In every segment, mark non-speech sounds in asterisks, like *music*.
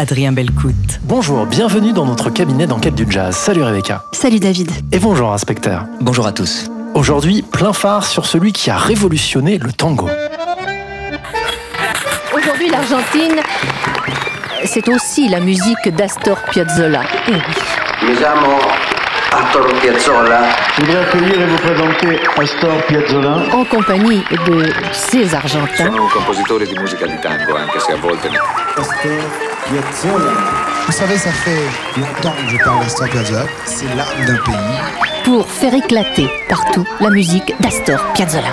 Adrien Belcout. Bonjour, bienvenue dans notre cabinet d'enquête du jazz. Salut Rebecca. Salut David. Et bonjour inspecteur. Bonjour à tous. Aujourd'hui, plein phare sur celui qui a révolutionné le tango. Aujourd'hui, l'Argentine, c'est aussi la musique d'Astor Piazzolla. Eh oui. Astor Piazzolla. Je voudrais accueillir et vous présenter Astor Piazzolla. En compagnie de ces Argentins. Sono un compositore di musica di tango, anche se a volte... Astor. Vous savez, ça fait longtemps que je parle d'Astor Piazzolla. C'est l'âme d'un pays. Pour faire éclater partout la musique d'Astor Piazzolla.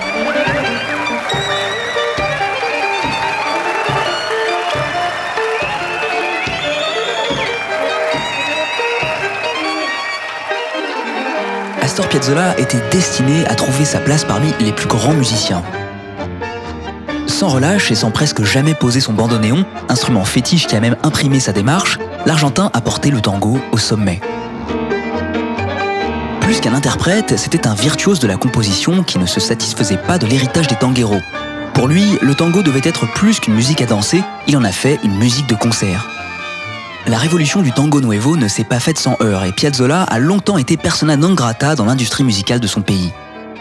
Astor Piazzolla était destiné à trouver sa place parmi les plus grands musiciens. Sans relâche et sans presque jamais poser son bandoneon, instrument fétiche qui a même imprimé sa démarche, l'Argentin a porté le tango au sommet. Plus qu'un interprète, c'était un virtuose de la composition qui ne se satisfaisait pas de l'héritage des tangueros. Pour lui, le tango devait être plus qu'une musique à danser, il en a fait une musique de concert. La révolution du tango nuevo ne s'est pas faite sans heurts et Piazzolla a longtemps été persona non grata dans l'industrie musicale de son pays.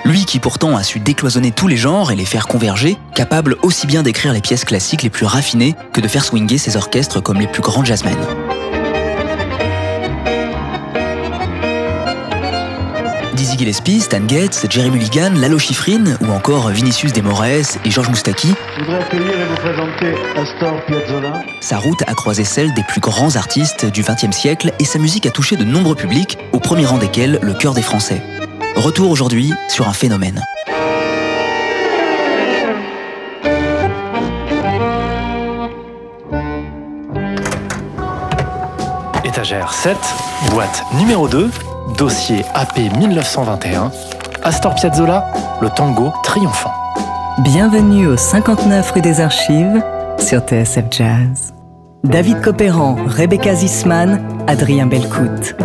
Lui qui pourtant a su décloisonner tous les genres et les faire converger, capable aussi bien d'écrire les pièces classiques les plus raffinées que de faire swinger ses orchestres comme les plus grands jazzmen. Dizzy Gillespie, Stan Getz, Jerry Mulligan, Lalo Schifrin ou encore Vinicius de Moraes et Georges Moustaki, Je voudrais accueillir et vous présenter Astor Piazzolla. sa route a croisé celle des plus grands artistes du XXe siècle et sa musique a touché de nombreux publics, au premier rang desquels le cœur des Français. Retour aujourd'hui sur un phénomène. Étagère 7, boîte numéro 2, dossier AP 1921, Astor Piazzolla, le tango triomphant. Bienvenue au 59 rue des Archives sur TSF Jazz. David Copéran, Rebecca Zisman, Adrien Belcout.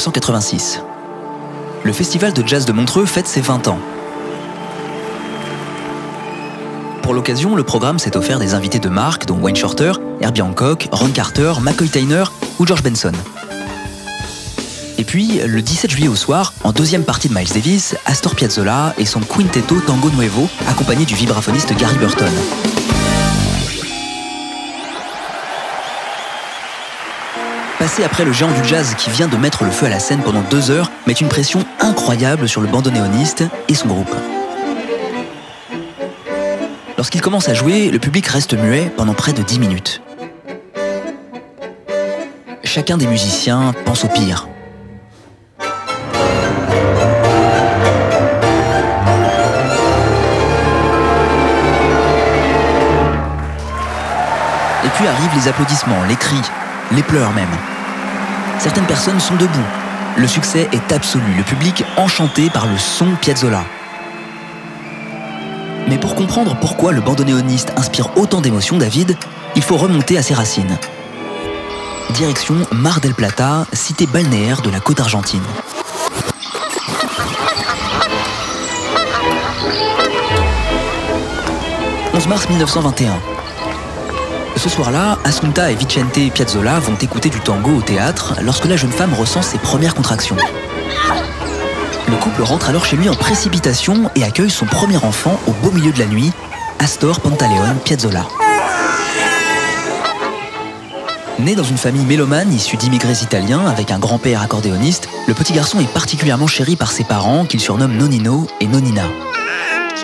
1986. Le Festival de jazz de Montreux fête ses 20 ans. Pour l'occasion, le programme s'est offert des invités de marque dont Wayne Shorter, Herbie Hancock, Ron Carter, McCoy Tyner ou George Benson. Et puis, le 17 juillet au soir, en deuxième partie de Miles Davis, Astor Piazzolla et son Quintetto Tango Nuevo, accompagné du vibraphoniste Gary Burton. Passer après le géant du jazz qui vient de mettre le feu à la scène pendant deux heures met une pression incroyable sur le bandoneoniste et son groupe. Lorsqu'il commence à jouer, le public reste muet pendant près de 10 minutes. Chacun des musiciens pense au pire. Et puis arrivent les applaudissements, les cris, les pleurs même. Certaines personnes sont debout. Le succès est absolu, le public enchanté par le son Piazzolla. Mais pour comprendre pourquoi le bandoneoniste inspire autant d'émotions, David, il faut remonter à ses racines. Direction Mar del Plata, cité balnéaire de la côte argentine. « 11 mars 1921. Ce soir-là, Assunta et Vicente Piazzolla vont écouter du tango au théâtre lorsque la jeune femme ressent ses premières contractions. Le couple rentre alors chez lui en précipitation et accueille son premier enfant au beau milieu de la nuit, Astor Pantaleone Piazzolla. Né dans une famille mélomane issue d'immigrés italiens avec un grand-père accordéoniste, le petit garçon est particulièrement chéri par ses parents qu'il surnomme Nonino et Nonina.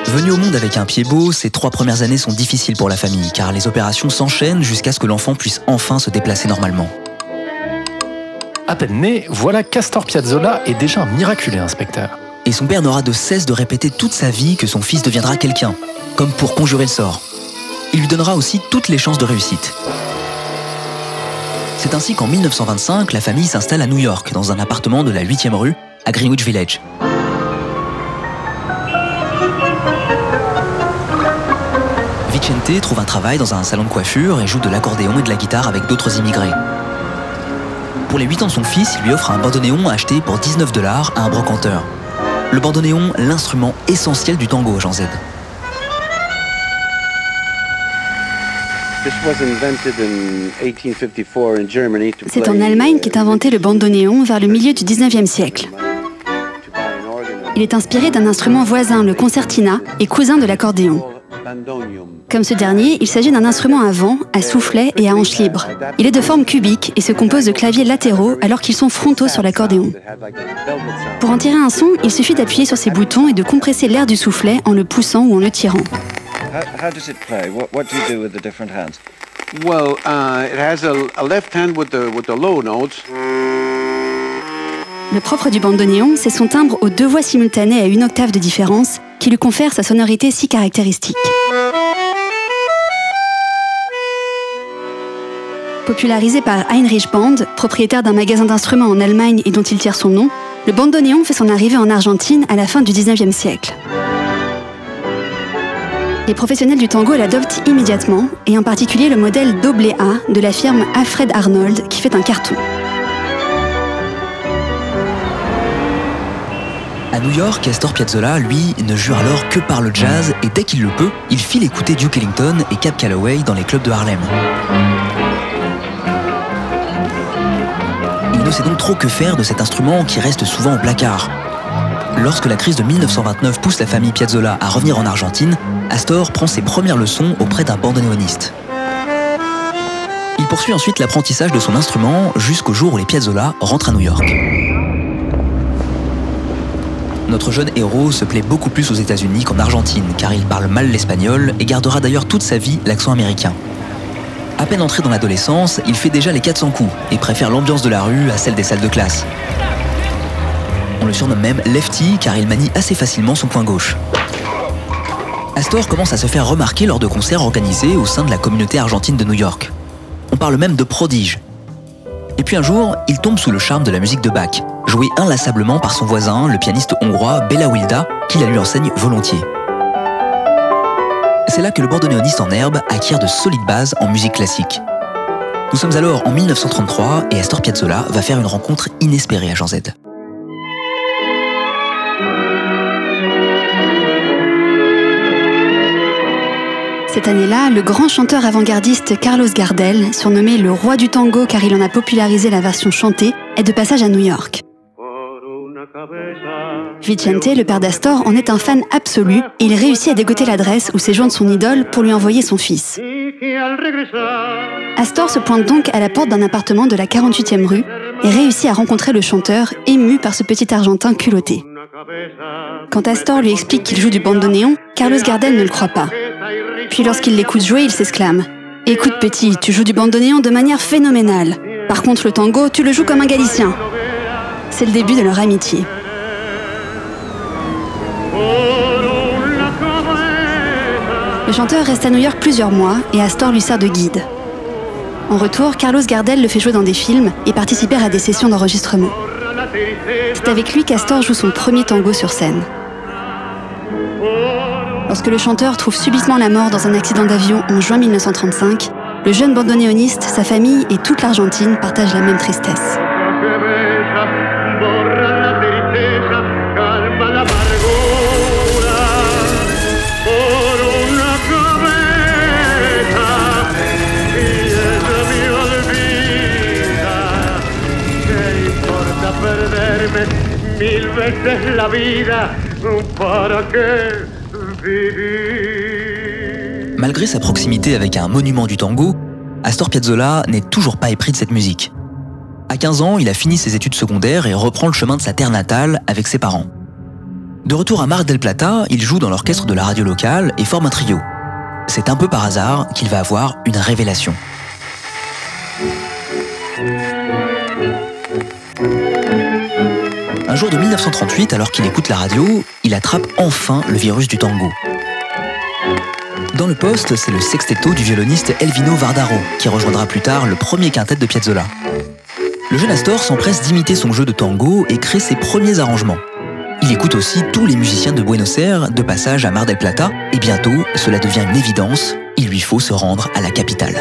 Venu au monde avec un pied beau, ces trois premières années sont difficiles pour la famille car les opérations s'enchaînent jusqu'à ce que l'enfant puisse enfin se déplacer normalement. À peine né, voilà qu'Astor Piazzolla est déjà un miraculé inspecteur. Et son père n'aura de cesse de répéter toute sa vie que son fils deviendra quelqu'un, comme pour conjurer le sort. Il lui donnera aussi toutes les chances de réussite. C'est ainsi qu'en 1925, la famille s'installe à New York, dans un appartement de la 8e rue, à Greenwich Village. Vicente trouve un travail dans un salon de coiffure et joue de l'accordéon et de la guitare avec d'autres immigrés. Pour les 8 ans de son fils, il lui offre un bandoneon acheté pour 19 dollars à un brocanteur. Le bandoneon, l'instrument essentiel du tango, Jean Z. C'est en Allemagne qu'est inventé le bandoneon vers le milieu du 19e siècle. Il est inspiré d'un instrument voisin, le concertina, et cousin de l'accordéon. Comme ce dernier, il s'agit d'un instrument à vent, à soufflet et à hanche libre. Il est de forme cubique et se compose de claviers latéraux alors qu'ils sont frontaux sur l'accordéon. Pour en tirer un son, il suffit d'appuyer sur ces boutons et de compresser l'air du soufflet en le poussant ou en le tirant. Well, uh, it has a, a left hand with the with the low notes. Le propre du bandoneon, c'est son timbre aux deux voix simultanées à une octave de différence qui lui confère sa sonorité si caractéristique. Popularisé par Heinrich Band, propriétaire d'un magasin d'instruments en Allemagne et dont il tire son nom, le bandoneon fait son arrivée en Argentine à la fin du 19e siècle. Les professionnels du tango l'adoptent immédiatement, et en particulier le modèle A de la firme Alfred Arnold qui fait un carton. À New York, Astor Piazzolla, lui, ne jure alors que par le jazz et dès qu'il le peut, il file écouter Duke Ellington et Cap Calloway dans les clubs de Harlem. Il ne sait donc trop que faire de cet instrument qui reste souvent au placard. Lorsque la crise de 1929 pousse la famille Piazzolla à revenir en Argentine, Astor prend ses premières leçons auprès d'un bandoneoniste. Il poursuit ensuite l'apprentissage de son instrument jusqu'au jour où les Piazzolla rentrent à New York. Notre jeune héros se plaît beaucoup plus aux États-Unis qu'en Argentine, car il parle mal l'espagnol et gardera d'ailleurs toute sa vie l'accent américain. À peine entré dans l'adolescence, il fait déjà les 400 coups et préfère l'ambiance de la rue à celle des salles de classe. On le surnomme même Lefty car il manie assez facilement son poing gauche. Astor commence à se faire remarquer lors de concerts organisés au sein de la communauté argentine de New York. On parle même de prodige. Et puis un jour, il tombe sous le charme de la musique de Bach, jouée inlassablement par son voisin, le pianiste hongrois Bela Wilda, qui la lui enseigne volontiers. C'est là que le bandoneoniste en herbe acquiert de solides bases en musique classique. Nous sommes alors en 1933 et Astor Piazzolla va faire une rencontre inespérée à Jean Z. Cette année-là, le grand chanteur avant-gardiste Carlos Gardel, surnommé le roi du tango car il en a popularisé la version chantée, est de passage à New York. Vicente, le père d'Astor, en est un fan absolu et il réussit à dégoter l'adresse où séjourne son idole pour lui envoyer son fils. Astor se pointe donc à la porte d'un appartement de la 48e rue et réussit à rencontrer le chanteur, ému par ce petit Argentin culotté. Quand Astor lui explique qu'il joue du bandoneon, Carlos Gardel ne le croit pas. Puis lorsqu'il l'écoute jouer, il s'exclame Écoute petit, tu joues du bandoneon de manière phénoménale. Par contre, le tango, tu le joues comme un Galicien. C'est le début de leur amitié. Chanteur reste à New York plusieurs mois et Astor lui sert de guide. En retour, Carlos Gardel le fait jouer dans des films et participer à des sessions d'enregistrement. C'est avec lui qu'Astor joue son premier tango sur scène. Lorsque le chanteur trouve subitement la mort dans un accident d'avion en juin 1935, le jeune bandoneoniste, sa famille et toute l'Argentine partagent la même tristesse. Malgré sa proximité avec un monument du tango, Astor Piazzolla n'est toujours pas épris de cette musique. À 15 ans, il a fini ses études secondaires et reprend le chemin de sa terre natale avec ses parents. De retour à Mar del Plata, il joue dans l'orchestre de la radio locale et forme un trio. C'est un peu par hasard qu'il va avoir une révélation. Un jour de 1938, alors qu'il écoute la radio, il attrape enfin le virus du tango. Dans le poste, c'est le sextetto du violoniste Elvino Vardaro, qui rejoindra plus tard le premier quintet de Piazzolla. Le jeune Astor s'empresse d'imiter son jeu de tango et crée ses premiers arrangements. Il écoute aussi tous les musiciens de Buenos Aires de passage à Mar del Plata, et bientôt, cela devient une évidence, il lui faut se rendre à la capitale.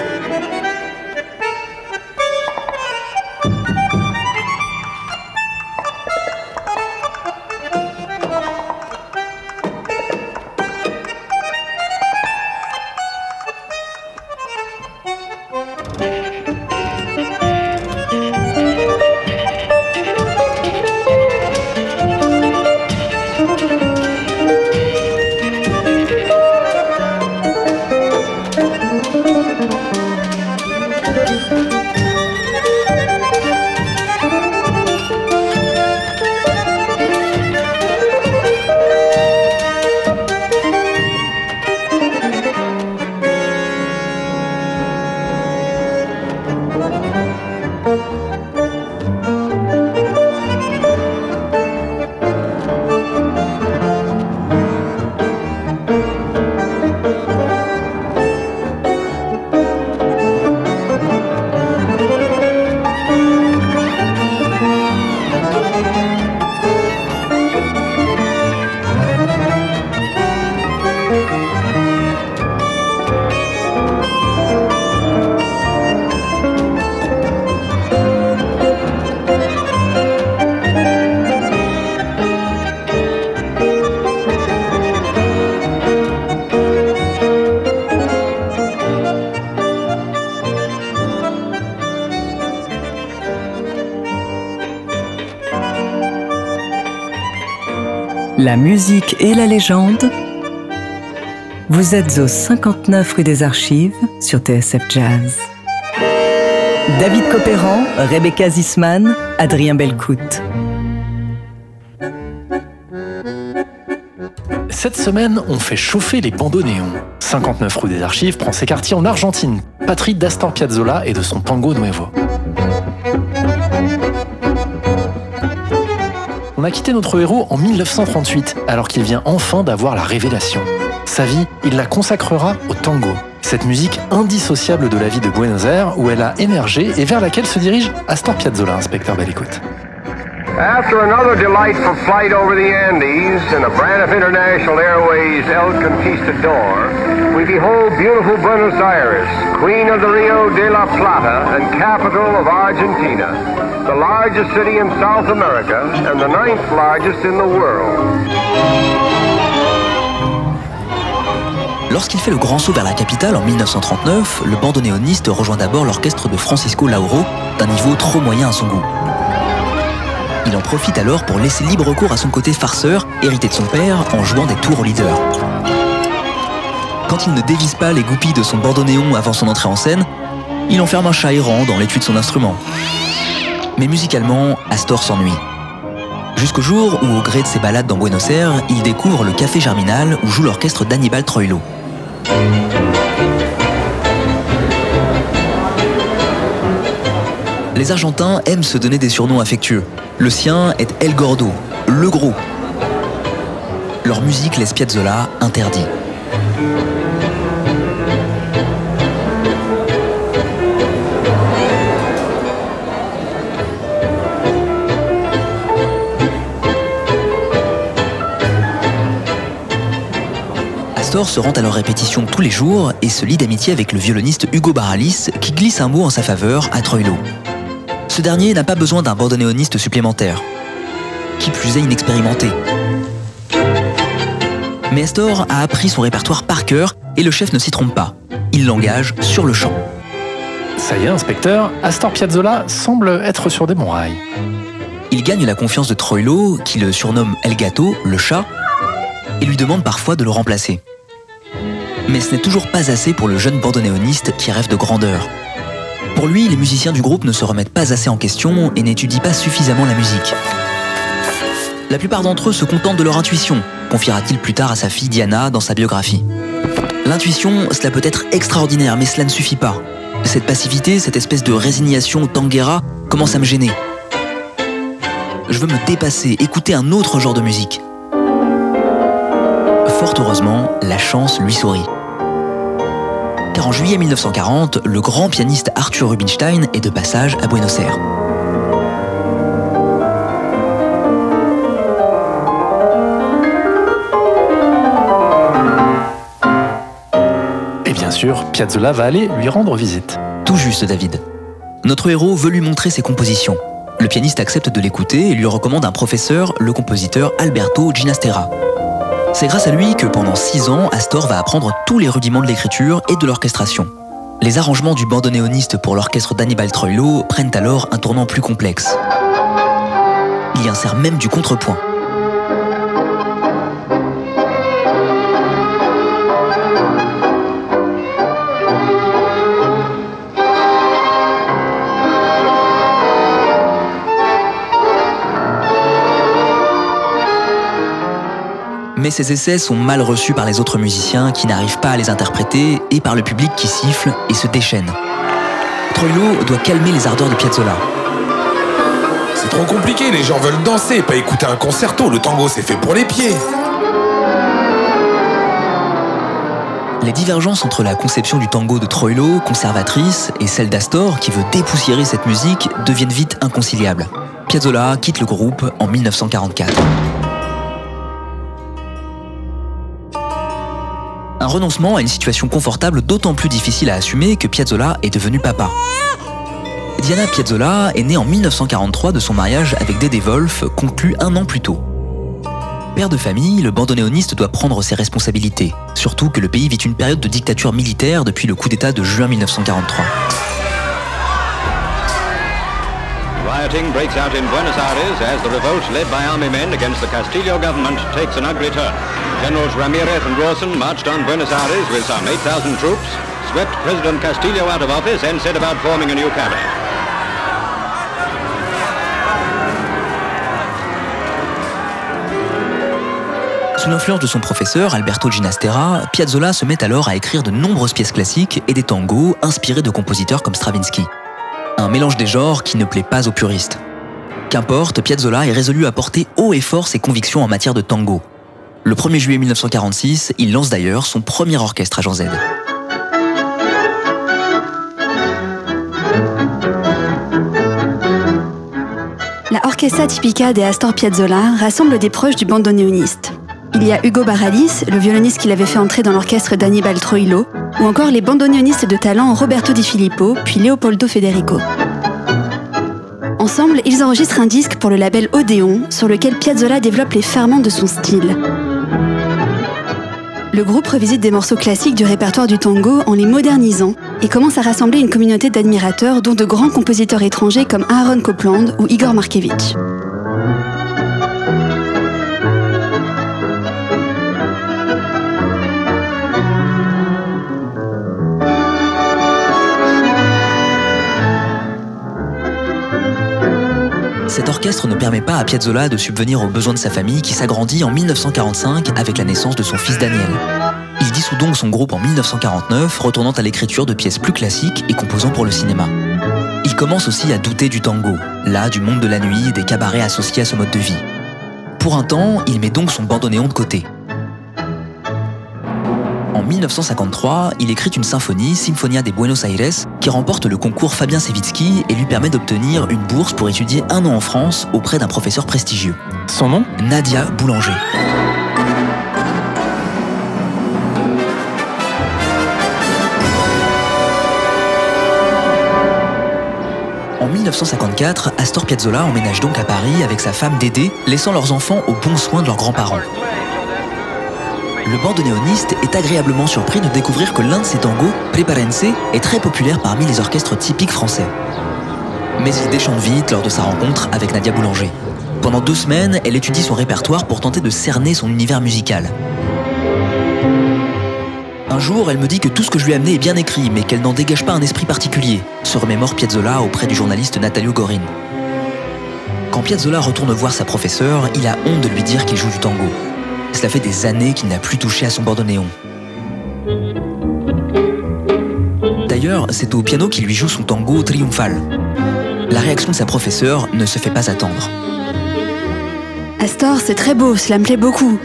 La musique et la légende. Vous êtes au 59 rue des Archives sur TSF Jazz. David Copéran, Rebecca Zisman, Adrien Belcout. Cette semaine, on fait chauffer les bandoneons. 59 rue des Archives prend ses quartiers en Argentine, patrie d'Astor Piazzolla et de son tango nuevo. A quitté notre héros en 1938, alors qu'il vient enfin d'avoir la révélation. Sa vie, il la consacrera au tango, cette musique indissociable de la vie de Buenos Aires où elle a émergé et vers laquelle se dirige Astor Piazzolla, inspecteur belle écoute. After another delightful flight over the Andes in the Braniff International Airways El Conquistador, we behold beautiful Buenos Aires, queen of the Rio de la Plata and capital of Argentina, the largest city in South America and the ninth largest in the world. Lorsqu'il fait le grand saut vers la capitale en 1939, le bandoneoniste rejoint d'abord l'orchestre de Francisco Lauro, d'un niveau trop moyen à son goût. Il en profite alors pour laisser libre cours à son côté farceur, hérité de son père, en jouant des tours au leader. Quand il ne dévisse pas les goupilles de son bandoneon avant son entrée en scène, il enferme un chat errant dans l'étui de son instrument. Mais musicalement, Astor s'ennuie. Jusqu'au jour où, au gré de ses balades dans Buenos Aires, il découvre le Café Germinal où joue l'orchestre d'Annibal Troilo. Les Argentins aiment se donner des surnoms affectueux. Le sien est El Gordo, le gros. Leur musique laisse Piazzolla interdit. Astor se rend à leur répétition tous les jours et se lie d'amitié avec le violoniste Hugo Baralis qui glisse un mot en sa faveur à Troilo. Ce dernier n'a pas besoin d'un bandoneoniste supplémentaire, qui plus est inexpérimenté. Mais Astor a appris son répertoire par cœur et le chef ne s'y trompe pas. Il l'engage sur le champ. Ça y est, inspecteur, Astor Piazzolla semble être sur des bons rails. Il gagne la confiance de Troilo, qui le surnomme El Gato, le chat, et lui demande parfois de le remplacer. Mais ce n'est toujours pas assez pour le jeune bandoneoniste qui rêve de grandeur. Pour lui, les musiciens du groupe ne se remettent pas assez en question et n'étudient pas suffisamment la musique. La plupart d'entre eux se contentent de leur intuition, confiera-t-il plus tard à sa fille Diana dans sa biographie. L'intuition, cela peut être extraordinaire, mais cela ne suffit pas. Cette passivité, cette espèce de résignation tanguera commence à me gêner. Je veux me dépasser, écouter un autre genre de musique. Fort heureusement, la chance lui sourit car en juillet 1940, le grand pianiste Arthur Rubinstein est de passage à Buenos Aires. Et bien sûr, Piazzolla va aller lui rendre visite. Tout juste, David. Notre héros veut lui montrer ses compositions. Le pianiste accepte de l'écouter et lui recommande un professeur, le compositeur Alberto Ginastera. C'est grâce à lui que pendant six ans, Astor va apprendre tous les rudiments de l'écriture et de l'orchestration. Les arrangements du bandoneoniste pour l'orchestre d'Annibal Troilo prennent alors un tournant plus complexe. Il y insère même du contrepoint. Mais ces essais sont mal reçus par les autres musiciens qui n'arrivent pas à les interpréter et par le public qui siffle et se déchaîne. Troilo doit calmer les ardeurs de Piazzolla. C'est trop compliqué, les gens veulent danser, pas écouter un concerto, le tango c'est fait pour les pieds. Les divergences entre la conception du tango de Troilo, conservatrice, et celle d'Astor, qui veut dépoussiérer cette musique, deviennent vite inconciliables. Piazzolla quitte le groupe en 1944. Un renoncement à une situation confortable d'autant plus difficile à assumer que Piazzolla est devenu papa. Diana Piazzolla est née en 1943 de son mariage avec Dédé Wolf, conclu un an plus tôt. Père de famille, le bandoneoniste doit prendre ses responsabilités, surtout que le pays vit une période de dictature militaire depuis le coup d'État de juin 1943. Rioting breaks out in Buenos Aires as the revolt led by army men against the Castillo government takes an ugly turn. Generals Ramirez and Rawson marched on Buenos Aires with some 8,000 troops, swept President Castillo out of office and set about forming a new cabinet. Sous l'influence de son professeur, Alberto Ginastera, Piazzolla se met alors à écrire de nombreuses pièces classiques et des tangos inspirés de compositeurs comme Stravinsky. Un mélange des genres qui ne plaît pas aux puristes. Qu'importe, Piazzolla est résolu à porter haut et fort ses convictions en matière de tango. Le 1er juillet 1946, il lance d'ailleurs son premier orchestre à Jean Z. La l'Orchestra Tipica de Astor Piazzolla rassemble des proches du bandoneoniste. Il y a Hugo Baralis, le violoniste qui l'avait fait entrer dans l'orchestre d'Annibal Troilo, ou encore les bandoneonistes de talent Roberto Di Filippo puis Leopoldo Federico. Ensemble, ils enregistrent un disque pour le label Odeon, sur lequel Piazzolla développe les ferments de son style. Le groupe revisite des morceaux classiques du répertoire du tango en les modernisant et commence à rassembler une communauté d'admirateurs dont de grands compositeurs étrangers comme Aaron Copland ou Igor Markevich. Cet orchestre ne permet pas à Piazzolla de subvenir aux besoins de sa famille qui s'agrandit en 1945 avec la naissance de son fils Daniel. Il dissout donc son groupe en 1949, retournant à l'écriture de pièces plus classiques et composant pour le cinéma. Il commence aussi à douter du tango, là du monde de la nuit et des cabarets associés à ce mode de vie. Pour un temps, il met donc son bandoneon de côté. En 1953, il écrit une symphonie, Symphonia de Buenos Aires, qui remporte le concours Fabien Sevitsky et lui permet d'obtenir une bourse pour étudier un an en France auprès d'un professeur prestigieux. Son nom? Nadia Boulanger. En 1954, Astor Piazzolla emménage donc à Paris avec sa femme Dédé, laissant leurs enfants aux bons soins de leurs grands-parents le bandoneoniste est agréablement surpris de découvrir que l'un de ses tangos, Preparense, est très populaire parmi les orchestres typiques français. Mais il déchante vite lors de sa rencontre avec Nadia Boulanger. Pendant deux semaines, elle étudie son répertoire pour tenter de cerner son univers musical. Un jour, elle me dit que tout ce que je lui ai amené est bien écrit, mais qu'elle n'en dégage pas un esprit particulier, se remémore Piazzolla auprès du journaliste Natalio Gorin. Quand Piazzolla retourne voir sa professeure, il a honte de lui dire qu'il joue du tango. Cela fait des années qu'il n'a plus touché à son bandoneon. D'ailleurs, c'est au piano qu'il lui joue son tango triomphal. La réaction de sa professeure ne se fait pas attendre. Astor, c'est très beau, cela me plaît beaucoup.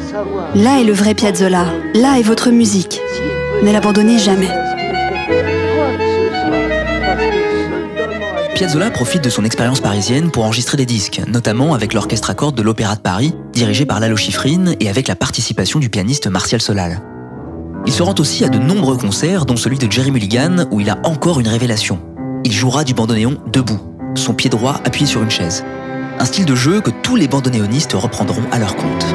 Là est le vrai Piazzolla, là est votre musique. Ne l'abandonnez jamais. Piazzolla profite de son expérience parisienne pour enregistrer des disques, notamment avec l'orchestre à cordes de l'Opéra de Paris, dirigé par Lalo Schifrin et avec la participation du pianiste Martial Solal. Il se rend aussi à de nombreux concerts, dont celui de Jerry Mulligan, où il a encore une révélation. Il jouera du bandoneon debout, son pied droit appuyé sur une chaise. Un style de jeu que tous les bandoneonistes reprendront à leur compte.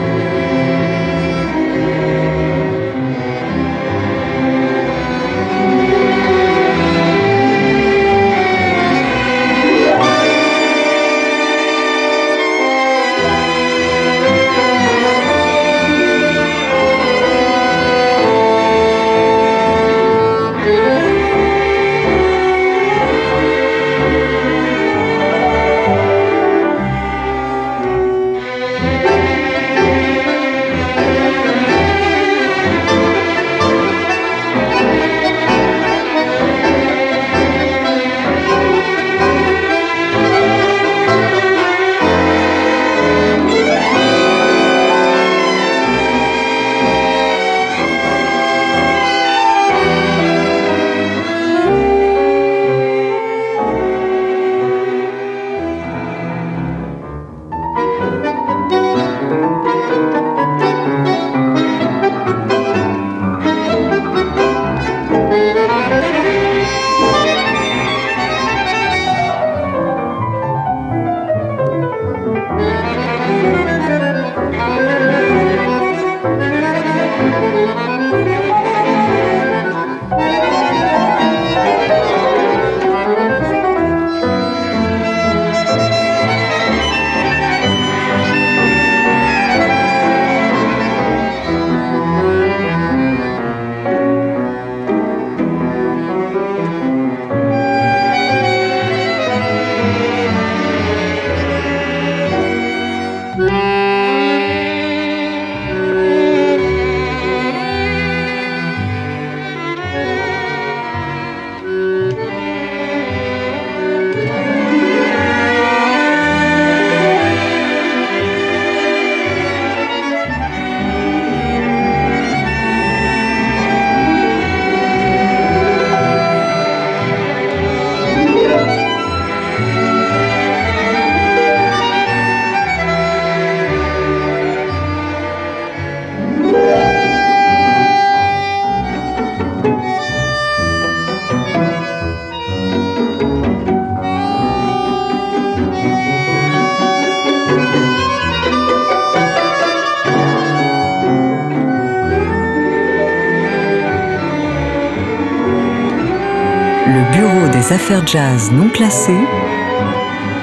Affaires jazz non classées.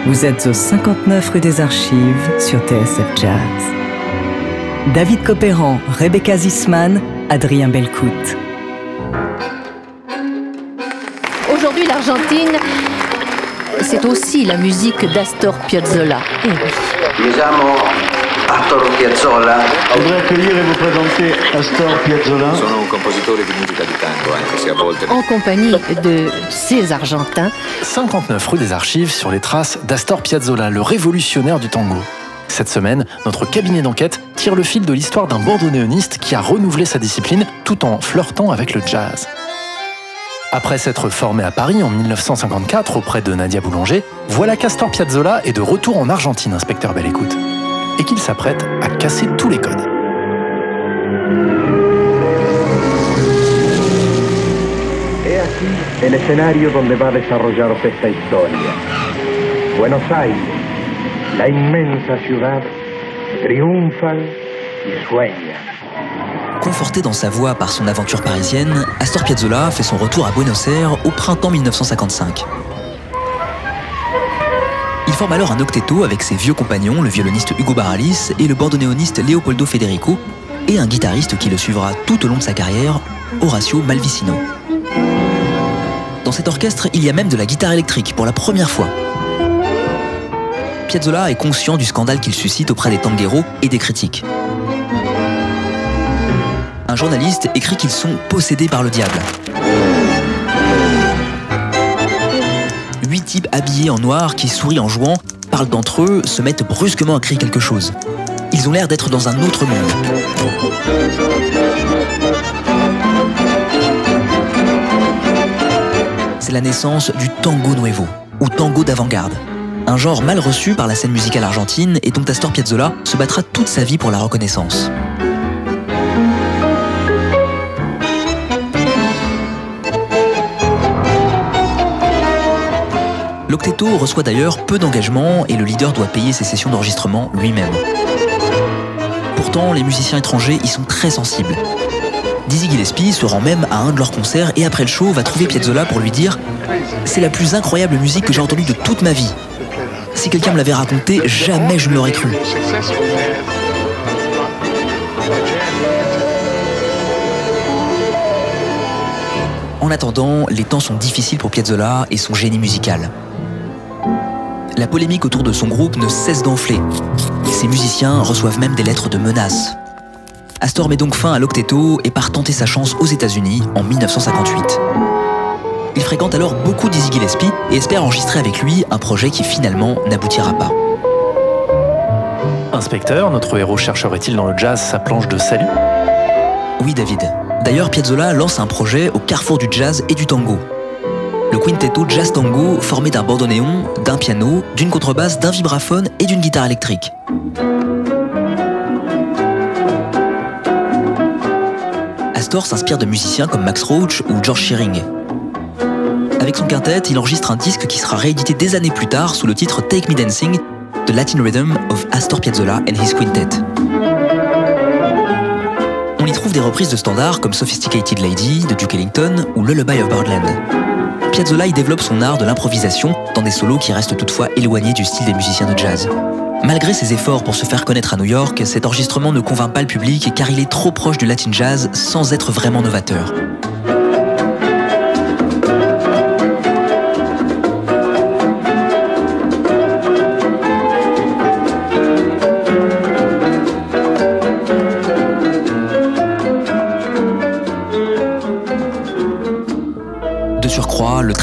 Vous êtes au 59 rue des Archives sur TSF Jazz. David Copéran, Rebecca Zisman, Adrien Belcout. Aujourd'hui, l'Argentine, c'est aussi la musique d'Astor Piazzolla. Eh oui. Astor Piazzolla. Voudrais accueillir et vous présenter Astor Piazzolla. Sono un compositore di musica di tango, anche se a volte... En compagnie de ces Argentins. 59 rue des Archives sur les traces d'Astor Piazzolla, le révolutionnaire du tango. Cette semaine, notre cabinet d'enquête tire le fil de l'histoire d'un bandoneoniste qui a renouvelé sa discipline tout en flirtant avec le jazz. Après s'être formé à Paris en 1954 auprès de Nadia Boulanger, voilà qu'Astor Piazzolla est de retour en Argentine, inspecteur Belle Écoute, et qu'il s'apprête à casser tous les codes. He aquí el escenario donde va a desarrollarse esta historia. Buenos Aires, la inmensa ciudad, triunfal y sueña. Conforté dans sa voix par son aventure parisienne, Astor Piazzolla fait son retour à Buenos Aires au printemps 1955. Il forme alors un octetto avec ses vieux compagnons, le violoniste Hugo Baralis et le bandoneoniste Leopoldo Federico, et un guitariste qui le suivra tout au long de sa carrière, Horacio Malvicino. Dans cet orchestre, il y a même de la guitare électrique pour la première fois. Piazzolla est conscient du scandale qu'il suscite auprès des tangueros et des critiques. Un journaliste écrit qu'ils sont possédés par le diable. Huit types habillés en noir qui sourient en jouant, parlent d'entre eux, se mettent brusquement à crier quelque chose. Ils ont l'air d'être dans un autre monde. C'est la naissance du tango nuevo, ou tango d'avant-garde. Un genre mal reçu par la scène musicale argentine et dont Astor Piazzolla se battra toute sa vie pour la reconnaissance. L'octetto reçoit d'ailleurs peu d'engagement et le leader doit payer ses sessions d'enregistrement lui-même. Pourtant, les musiciens étrangers y sont très sensibles. Dizzy Gillespie se rend même à un de leurs concerts et après le show va trouver Piazzolla pour lui dire C'est la plus incroyable musique que j'ai entendue de toute ma vie. Si quelqu'un me l'avait raconté, jamais je ne l'aurais cru. En attendant, les temps sont difficiles pour Piazzolla et son génie musical. La polémique autour de son groupe ne cesse d'enfler. Ses musiciens reçoivent même des lettres de menaces. Astor met donc fin à l'octetto et part tenter sa chance aux États-Unis en 1958. Il fréquente alors beaucoup Dizzy Gillespie et espère enregistrer avec lui un projet qui finalement n'aboutira pas. Inspecteur, notre héros chercherait-il dans le jazz sa planche de salut? Oui, David. D'ailleurs, Piazzolla lance un projet au carrefour du jazz et du tango. Le quintetto Jazz Tango, formé d'un bandoneon, d'un piano, d'une contrebasse, d'un vibraphone et d'une guitare électrique. Astor s'inspire de musiciens comme Max Roach ou George Shearing. Avec son quintet, il enregistre un disque qui sera réédité des années plus tard sous le titre Take Me Dancing, The Latin Rhythm of Astor Piazzolla and His Quintet. On y trouve des reprises de standards comme Sophisticated Lady de Duke Ellington ou Lullaby of Birdland. Piazzolla y développe son art de l'improvisation dans des solos qui restent toutefois éloignés du style des musiciens de jazz. Malgré ses efforts pour se faire connaître à New York, cet enregistrement ne convainc pas le public car il est trop proche du latin jazz sans être vraiment novateur.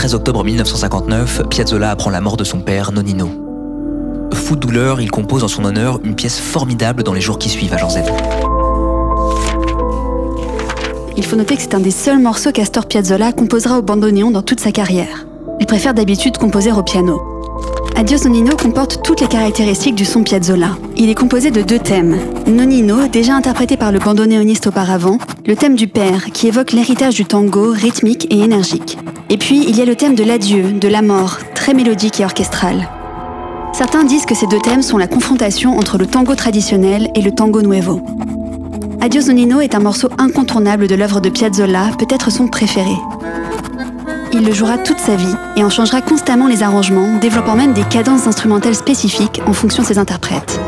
13 octobre 1959, Piazzolla apprend la mort de son père, Nonino. Fou de douleur, il compose en son honneur une pièce formidable dans les jours qui suivent à Jean Z. Il faut noter que c'est un des seuls morceaux qu'Astor Piazzolla composera au bandoneon dans toute sa carrière. Il préfère d'habitude composer au piano. Adios Nonino comporte toutes les caractéristiques du son Piazzolla. Il est composé de deux thèmes. Nonino, déjà interprété par le bandoneoniste auparavant, le thème du père, qui évoque l'héritage du tango, rythmique et énergique. Et puis, il y a le thème de l'adieu, de la mort, très mélodique et orchestral. Certains disent que ces deux thèmes sont la confrontation entre le tango traditionnel et le tango nuevo. Adios Nonino est un morceau incontournable de l'œuvre de Piazzolla, peut-être son préféré. il le jouera toute sa vie et en changera constamment les arrangements, développant même des cadences instrumentales spécifiques en fonction de ses interprètes.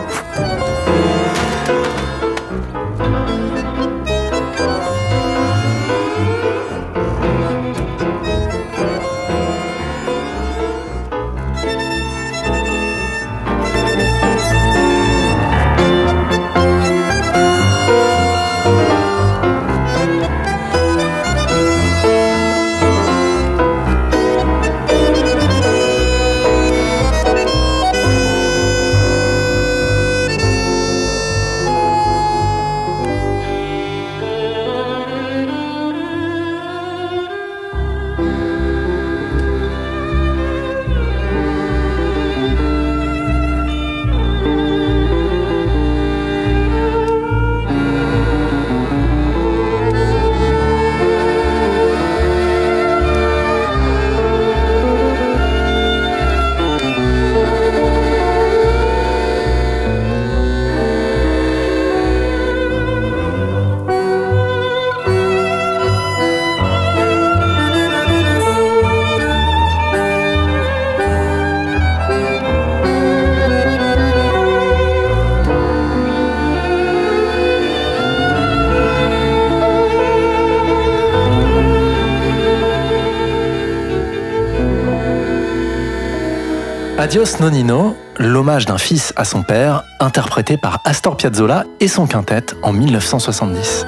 Adios Nonino, l'hommage d'un fils à son père, interprété par Astor Piazzolla et son quintet en 1970.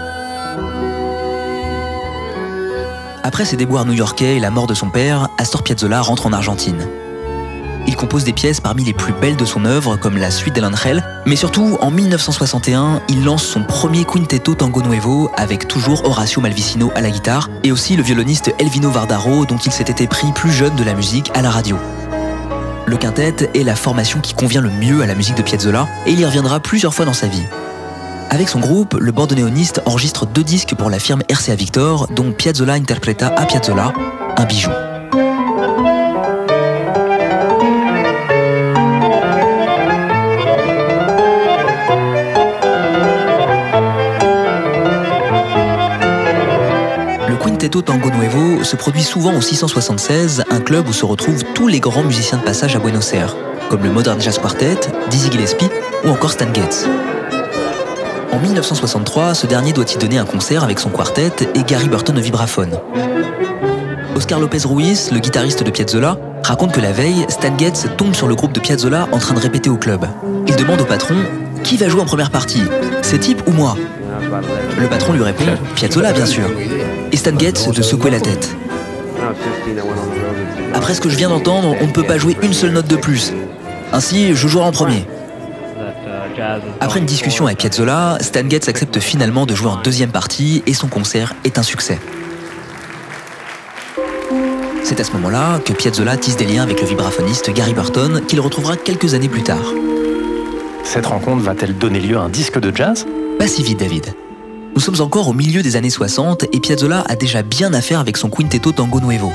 Après ses déboires new-yorkais et la mort de son père, Astor Piazzolla rentre en Argentine. Il compose des pièces parmi les plus belles de son œuvre, comme la suite d'El Angel, mais surtout, en 1961, il lance son premier quintetto tango nuevo avec toujours Horacio Malvicino à la guitare, et aussi le violoniste Elvino Vardaro, dont il s'était épris plus jeune de la musique à la radio. Le quintet est la formation qui convient le mieux à la musique de Piazzolla et il y reviendra plusieurs fois dans sa vie. Avec son groupe, le bandoneoniste enregistre deux disques pour la firme RCA Victor, dont Piazzolla Interpreta a Piazzolla, un bijou. Tango Nuevo se produit souvent au 676, un club où se retrouvent tous les grands musiciens de passage à Buenos Aires, comme le Modern Jazz Quartet, Dizzy Gillespie ou encore Stan Getz. En 1963, ce dernier doit y donner un concert avec son quartet et Gary Burton au vibraphone. Oscar Lopez Ruiz, le guitariste de Piazzolla, raconte que la veille, Stan Getz tombe sur le groupe de Piazzolla en train de répéter au club. Il demande au patron Qui va jouer en première partie? C'est type ou moi? Le patron lui répond Piazzolla, bien sûr Stan Getz de secouer la tête. Après ce que je viens d'entendre, on ne peut pas jouer une seule note de plus. Ainsi, je jouerai en premier. Après une discussion avec Piazzolla, Stan Getz accepte finalement de jouer en deuxième partie et son concert est un succès. C'est à ce moment-là que Piazzolla tisse des liens avec le vibraphoniste Gary Burton qu'il retrouvera quelques années plus tard. Cette rencontre va-t-elle donner lieu à un disque de jazz? Pas si vite, David. Nous sommes encore au milieu des années 60 et Piazzolla a déjà bien affaire avec son Quintetto Tango Nuevo.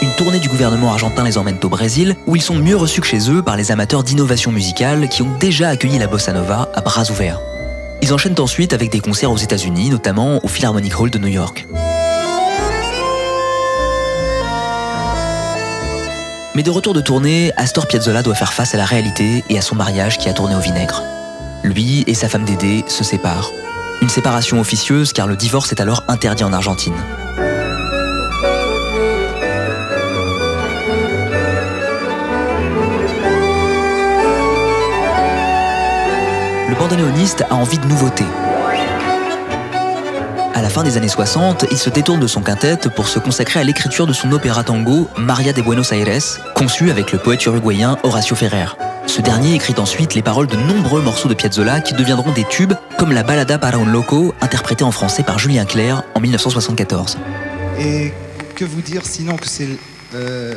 Une tournée du gouvernement argentin les emmène au Brésil, où ils sont mieux reçus que chez eux par les amateurs d'innovation musicale qui ont déjà accueilli la bossa nova à bras ouverts. Ils enchaînent ensuite avec des concerts aux États-Unis, notamment au Philharmonic Hall de New York. Mais de retour de tournée, Astor Piazzolla doit faire face à la réalité et à son mariage qui a tourné au vinaigre. Lui et sa femme Dédé se séparent. Une séparation officieuse car le divorce est alors interdit en Argentine. Le bandoneoniste a envie de nouveautés. À la fin des années 60, il se détourne de son quintet pour se consacrer à l'écriture de son opéra tango Maria de Buenos Aires, conçu avec le poète uruguayen Horacio Ferrer. Ce dernier écrit ensuite les paroles de nombreux morceaux de Piazzolla qui deviendront des tubes, comme la Balada para un loco, interprétée en français par Julien Clerc en 1974. Et que vous dire sinon que c'est euh,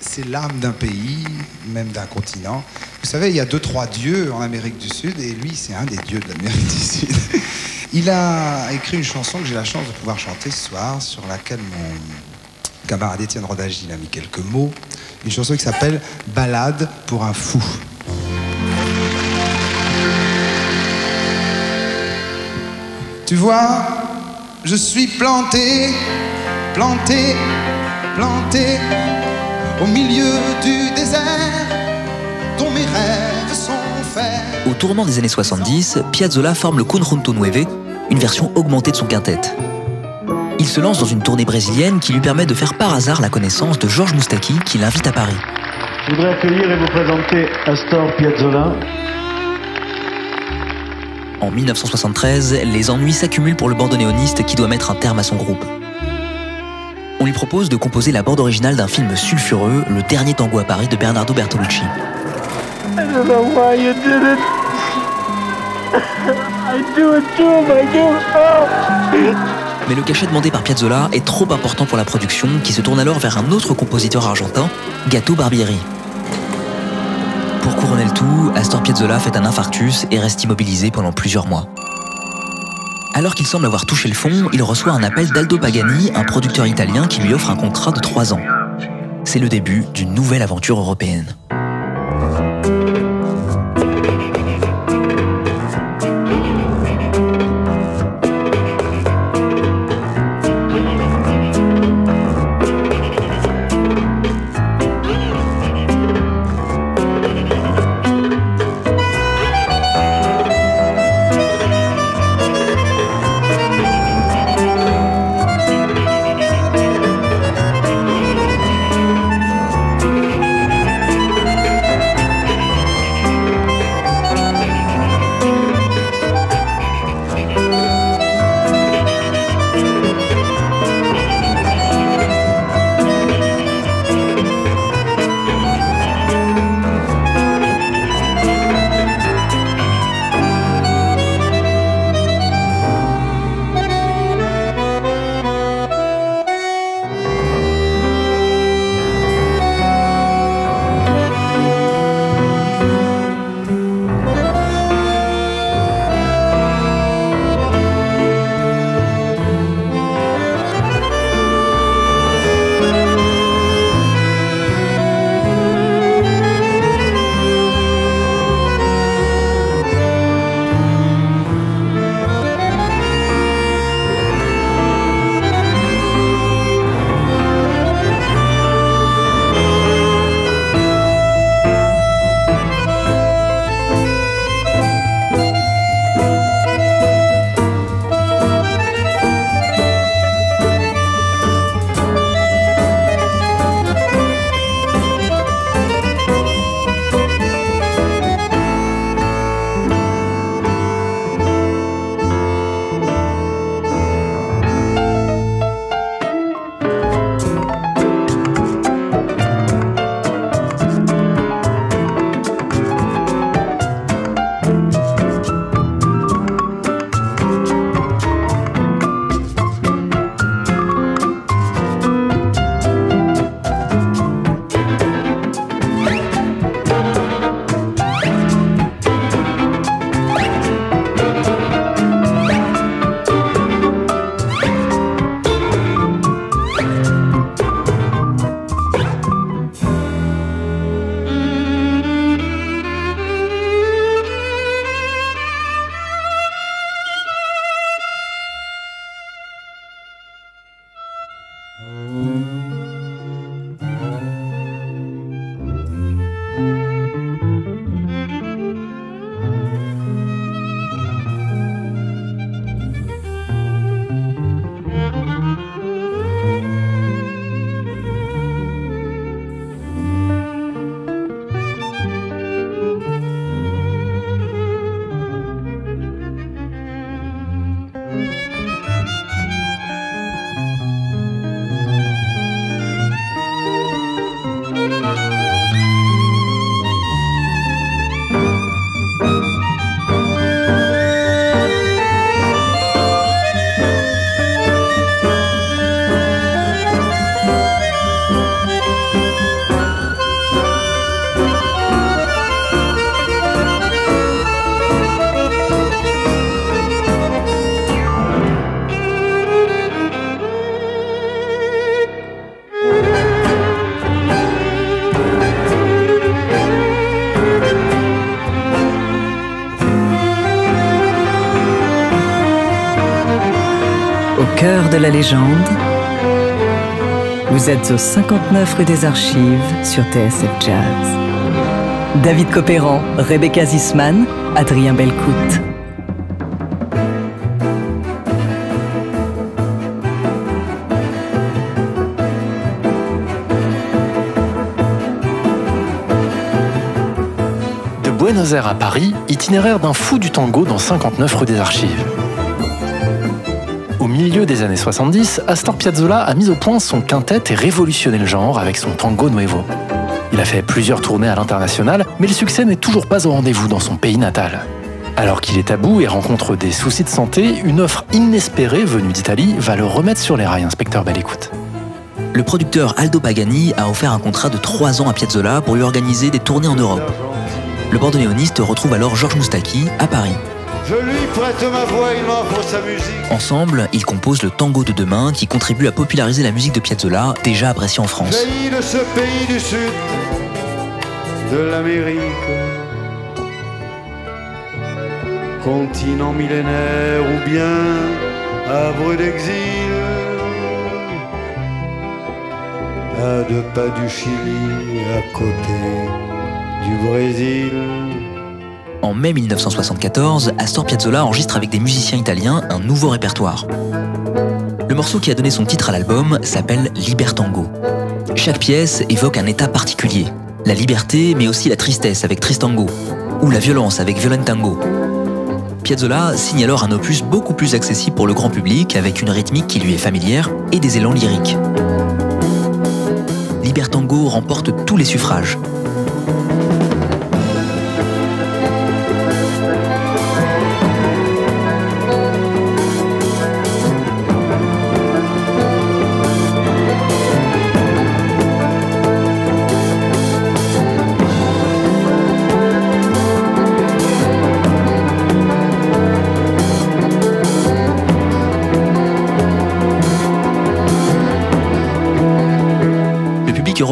c'est l'âme d'un pays, même d'un continent. Vous savez, il y a deux, trois dieux en Amérique du Sud, et lui, c'est un des dieux de l'Amérique du Sud. *laughs* Il a écrit une chanson que j'ai la chance de pouvoir chanter ce soir, sur laquelle mon camarade Étienne Rodagi a mis quelques mots une chanson qui s'appelle Balade pour un fou. Tu vois, je suis planté, planté planté au milieu du désert dont mes rêves sont faits. Au tournant des années 70, Piazzolla forme le Conjunto Nueve, une version augmentée de son quintet. Il se lance dans une tournée brésilienne qui lui permet de faire par hasard la connaissance de Georges Moustaki qui l'invite à Paris. Je voudrais accueillir et vous présenter Astor Piazzolla. En 1973, les ennuis s'accumulent pour le bandoneoniste qui doit mettre un terme à son groupe. On lui propose de composer la bande originale d'un film sulfureux, Le dernier tango à Paris de Bernardo Bertolucci. I don't know why you did it. I do it too, I do. Oh. Mais le cachet demandé par Piazzolla est trop important pour la production qui se tourne alors vers un autre compositeur argentin, Gato Barbieri. Pour couronner le tout, Astor Piazzolla fait un infarctus et reste immobilisé pendant plusieurs mois. Alors qu'il semble avoir touché le fond, il reçoit un appel d'Aldo Pagani, un producteur italien qui lui offre un contrat de 3 ans. C'est le début d'une nouvelle aventure européenne. La légende, Vous êtes au 59 rue des Archives sur TSF Jazz. David Copéran, Rebecca Zisman, Adrien Belcout. De Buenos Aires à Paris, itinéraire d'un fou du tango dans 59 rue des Archives. Au milieu des années 70, Astor Piazzolla a mis au point son quintet et révolutionné le genre avec son tango nuevo. Il a fait plusieurs tournées à l'international, mais le succès n'est toujours pas au rendez-vous dans son pays natal. Alors qu'il est à bout et rencontre des soucis de santé, une offre inespérée venue d'Italie va le remettre sur les rails, inspecteur Belle Écoute. Le producteur Aldo Pagani a offert un contrat de 3 ans à Piazzolla pour lui organiser des tournées en Europe. Le bandoneoniste retrouve alors Georges Moustaki à Paris. Je lui prête ma voix, il m'offre sa musique. Ensemble, ils composent le tango de demain qui contribue à populariser la musique de Piazzolla, déjà appréciée en France. Jaillit de ce pays du sud de l'Amérique. Continent millénaire ou bien havre d'exil. À deux pas du Chili, à côté du Brésil. En mai 1974, Astor Piazzolla enregistre avec des musiciens italiens un nouveau répertoire. Le morceau qui a donné son titre à l'album s'appelle Libertango. Chaque pièce évoque un état particulier, la liberté mais aussi la tristesse avec Tristango, ou la violence avec Violentango. Piazzolla signe alors un opus beaucoup plus accessible pour le grand public avec une rythmique qui lui est familière et des élans lyriques. Libertango remporte tous les suffrages,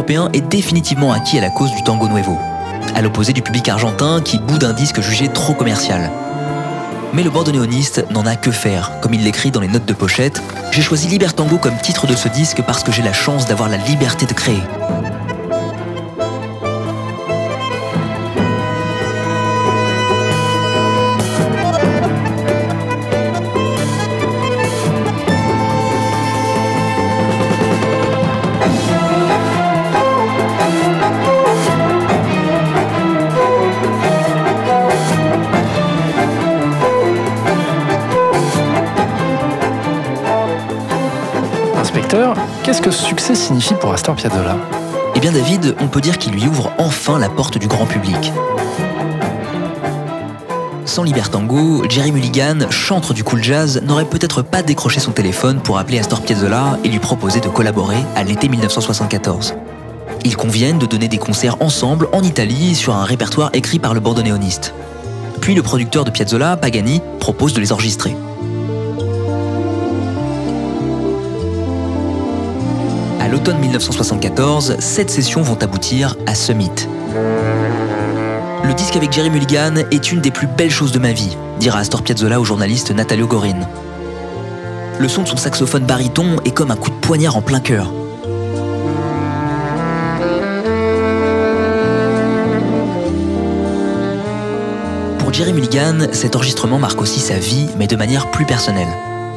est définitivement acquis à la cause du tango nuevo, à l'opposé du public argentin qui boude un disque jugé trop commercial. Mais le bandoneoniste n'en a que faire, comme il l'écrit dans les notes de pochette. J'ai choisi Libertango comme titre de ce disque parce que j'ai la chance d'avoir la liberté de créer. Que ce succès signifie pour Astor Piazzolla Eh bien David, on peut dire qu'il lui ouvre enfin la porte du grand public. Sans Libertango, Jerry Mulligan, chantre du cool jazz, n'aurait peut-être pas décroché son téléphone pour appeler Astor Piazzolla et lui proposer de collaborer à l'été 1974. Ils conviennent de donner des concerts ensemble en Italie sur un répertoire écrit par le bandoneoniste. Puis le producteur de Piazzolla, Pagani, propose de les enregistrer. L'automne 1974, sept sessions vont aboutir à Summit. Le disque avec Jerry Mulligan est une des plus belles choses de ma vie, dira Astor Piazzolla au journaliste Natalio Gorin. Le son de son saxophone baryton est comme un coup de poignard en plein cœur. Pour Jerry Mulligan, cet enregistrement marque aussi sa vie, mais de manière plus personnelle.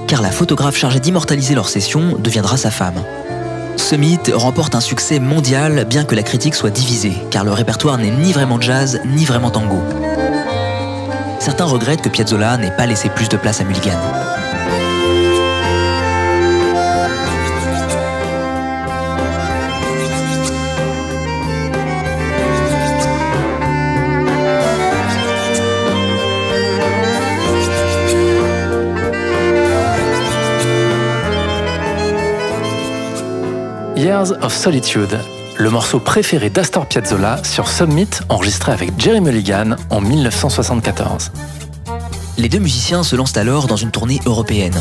Car la photographe chargée d'immortaliser leur session deviendra sa femme. Summit remporte un succès mondial bien que la critique soit divisée, car le répertoire n'est ni vraiment jazz ni vraiment tango. Certains regrettent que Piazzolla n'ait pas laissé plus de place à Mulligan. Years of Solitude, le morceau préféré d'Astor Piazzolla sur Summit, enregistré avec Jerry Mulligan en 1974. Les deux musiciens se lancent alors dans une tournée européenne.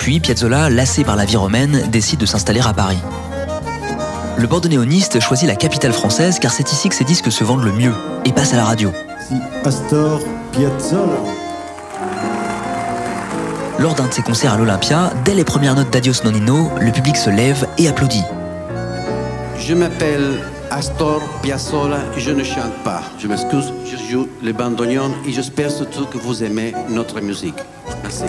Puis Piazzolla, lassé par la vie romaine, décide de s'installer à Paris. Le bandoneoniste choisit la capitale française car c'est ici que ses disques se vendent le mieux et passent à la radio. Astor Piazzolla. Lors d'un de ses concerts à l'Olympia, dès les premières notes d'Adios Nonino, le public se lève et applaudit. Je m'appelle Astor Piazzolla et je ne chante pas. Je m'excuse, je joue le bandoneon et j'espère surtout que vous aimez notre musique. Merci.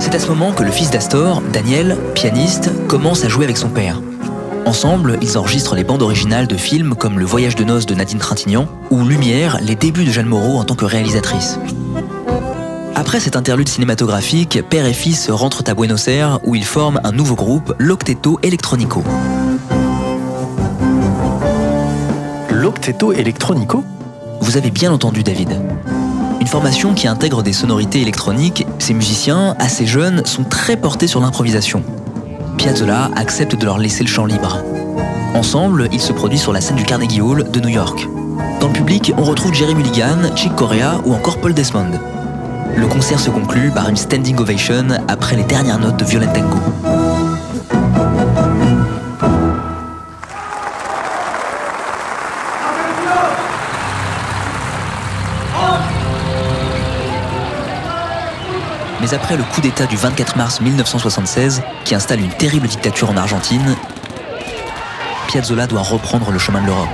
C'est à ce moment que le fils d'Astor, Daniel, pianiste, commence à jouer avec son père. Ensemble, ils enregistrent les bandes originales de films comme Le Voyage de noces de Nadine Trintignant ou Lumière, les débuts de Jeanne Moreau en tant que réalisatrice. Après cet interlude cinématographique, père et fils rentrent à Buenos Aires où ils forment un nouveau groupe, l'Octeto Electronico. L'Octeto Electronico Vous avez bien entendu David. Une formation qui intègre des sonorités électroniques, ces musiciens, assez jeunes, sont très portés sur l'improvisation. Piazzolla accepte de leur laisser le champ libre. Ensemble, ils se produisent sur la scène du Carnegie Hall de New York. Dans le public, on retrouve Jerry Mulligan, Chick Corea ou encore Paul Desmond. Le concert se conclut par une standing ovation après les dernières notes de Violent Tango. Mais après le coup d'État du 24 mars 1976, qui installe une terrible dictature en Argentine, Piazzolla doit reprendre le chemin de l'Europe.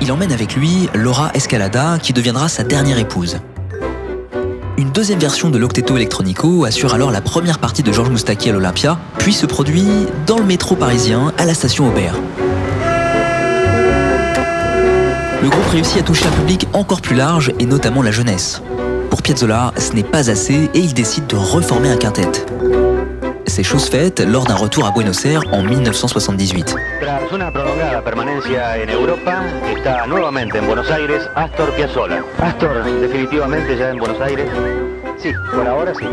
Il emmène avec lui Laura Escalada, qui deviendra sa dernière épouse. Une deuxième version de l'Octeto Electronico assure alors la première partie de Georges Moustaki à l'Olympia, puis se produit dans le métro parisien à la station Aubert. Groupe réussit à toucher un public encore plus large et notamment la jeunesse. Pour Piazzolla, ce n'est pas assez et il décide de reformer un quintet. C'est chose faite lors d'un retour à Buenos Aires en 1978. Tras una prolongada permanencia en Europa, está nuevamente en Buenos Aires Astor Piazzolla. Astor, definitivamente ya en Buenos Aires. Sí, por ahora sí.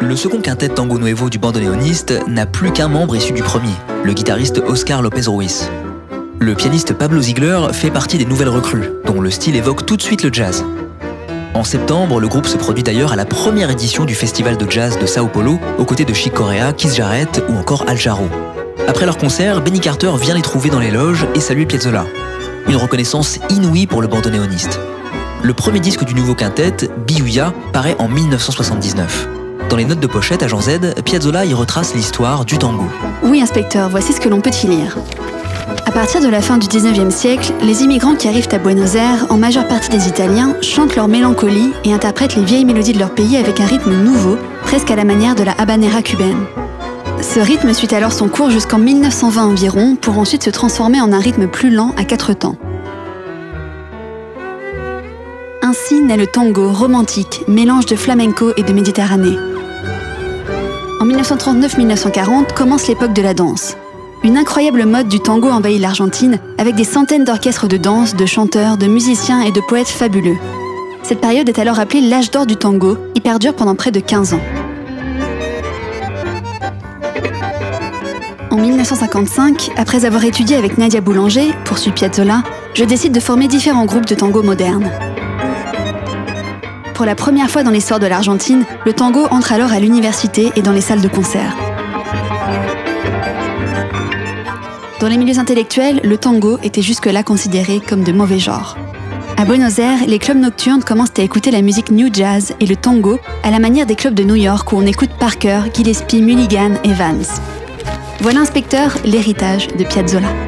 Le second quintet Tango Nuevo du bandoneoniste n'a plus qu'un membre issu du premier, le guitariste Oscar Lopez Ruiz. Le pianiste Pablo Ziegler fait partie des nouvelles recrues, dont le style évoque tout de suite le jazz. En septembre, le groupe se produit d'ailleurs à la première édition du festival de jazz de Sao Paulo, aux côtés de Chick Corea, Keith Jarrett ou encore Al Jarreau. Après leur concert, Benny Carter vient les trouver dans les loges et salue Piazzolla. Une reconnaissance inouïe pour le bandoneoniste. Le premier disque du nouveau quintet, Biuya, paraît en 1979. Dans les notes de pochette à Jean Z, Piazzolla y retrace l'histoire du tango. Oui, inspecteur, voici ce que l'on peut y lire. À partir de la fin du 19e siècle, les immigrants qui arrivent à Buenos Aires, en majeure partie des Italiens, chantent leur mélancolie et interprètent les vieilles mélodies de leur pays avec un rythme nouveau, presque à la manière de la habanera cubaine. Ce rythme suit alors son cours jusqu'en 1920 environ, pour ensuite se transformer en un rythme plus lent à quatre temps. Ainsi naît le tango romantique, mélange de flamenco et de Méditerranée. En 1939-1940 commence l'époque de la danse. Une incroyable mode du tango envahit l'Argentine avec des centaines d'orchestres de danse, de chanteurs, de musiciens et de poètes fabuleux. Cette période est alors appelée l'âge d'or du tango et perdure pendant près de 15 ans. En 1955, après avoir étudié avec Nadia Boulanger, poursuit Piazzolla, je décide de former différents groupes de tango modernes. Pour la première fois dans l'histoire de l'Argentine, le tango entre alors à l'université et dans les salles de concert. Dans les milieux intellectuels, le tango était jusque-là considéré comme de mauvais genre. À Buenos Aires, les clubs nocturnes commencent à écouter la musique new jazz et le tango à la manière des clubs de New York où on écoute Parker, Gillespie, Mulligan et Vance. Voilà, inspecteur, l'héritage de Piazzolla.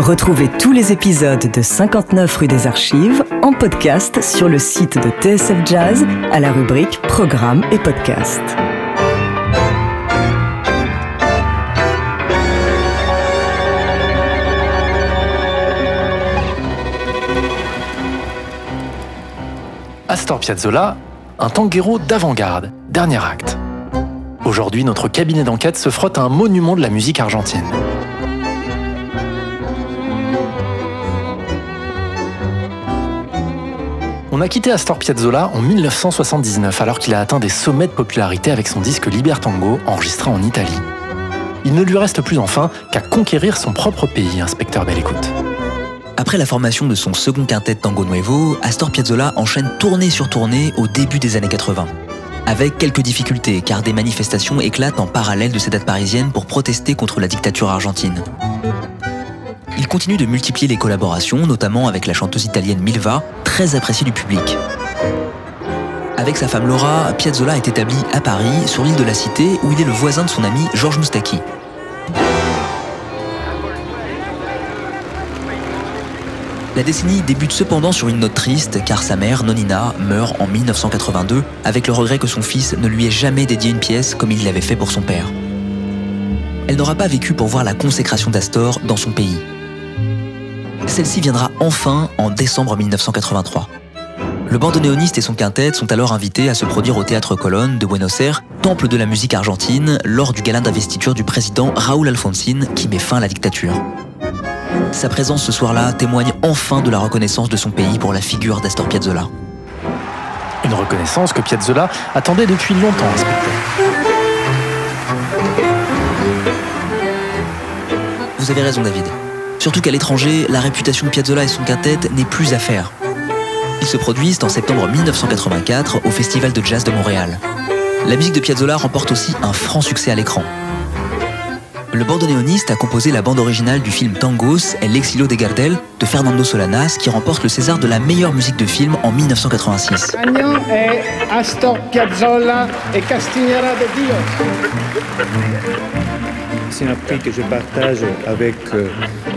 Retrouvez tous les épisodes de 59 rue des Archives en podcast sur le site de TSF Jazz à la rubrique Programme et Podcast. Astor Piazzolla, un tanguero d'avant-garde, dernier acte. Aujourd'hui, notre cabinet d'enquête se frotte à un monument de la musique argentine. On a quitté Astor Piazzolla en 1979 alors qu'il a atteint des sommets de popularité avec son disque Libertango enregistré en Italie. Il ne lui reste plus enfin qu'à conquérir son propre pays, inspecteur belle écoute. Après la formation de son second quintet Tango Nuevo, Astor Piazzolla enchaîne tournée sur tournée au début des années 80. Avec quelques difficultés, car des manifestations éclatent en parallèle de ces dates parisiennes pour protester contre la dictature argentine. Il continue de multiplier les collaborations, notamment avec la chanteuse italienne Milva, très appréciée du public. Avec sa femme Laura, Piazzolla est établi à Paris, sur l'île de la Cité, où il est le voisin de son ami Georges Moustaki. La décennie débute cependant sur une note triste car sa mère, Nonina, meurt en 1982 avec le regret que son fils ne lui ait jamais dédié une pièce comme il l'avait fait pour son père. Elle n'aura pas vécu pour voir la consécration d'Astor dans son pays. Celle-ci viendra enfin en décembre 1983. Le bandoneoniste et son quintet sont alors invités à se produire au Théâtre Colonne de Buenos Aires, temple de la musique argentine, lors du gala d'investiture du président Raúl Alfonsín qui met fin à la dictature. Sa présence ce soir-là témoigne enfin de la reconnaissance de son pays pour la figure d'Astor Piazzolla. Une reconnaissance que Piazzolla attendait depuis longtemps, inspecteur. Vous avez raison, David. Surtout qu'à l'étranger, la réputation de Piazzolla et son quintet n'est plus à faire. Ils se produisent en septembre 1984 au Festival de Jazz de Montréal. La musique de Piazzolla remporte aussi un franc succès à l'écran. Le bandoneoniste a composé la bande originale du film Tangos El Exilio de Gardel de Fernando Solanas qui remporte le César de la meilleure musique de film en 1986. Astor Piazzolla et Castigliera de Dios. C'est un prix que je partage avec euh,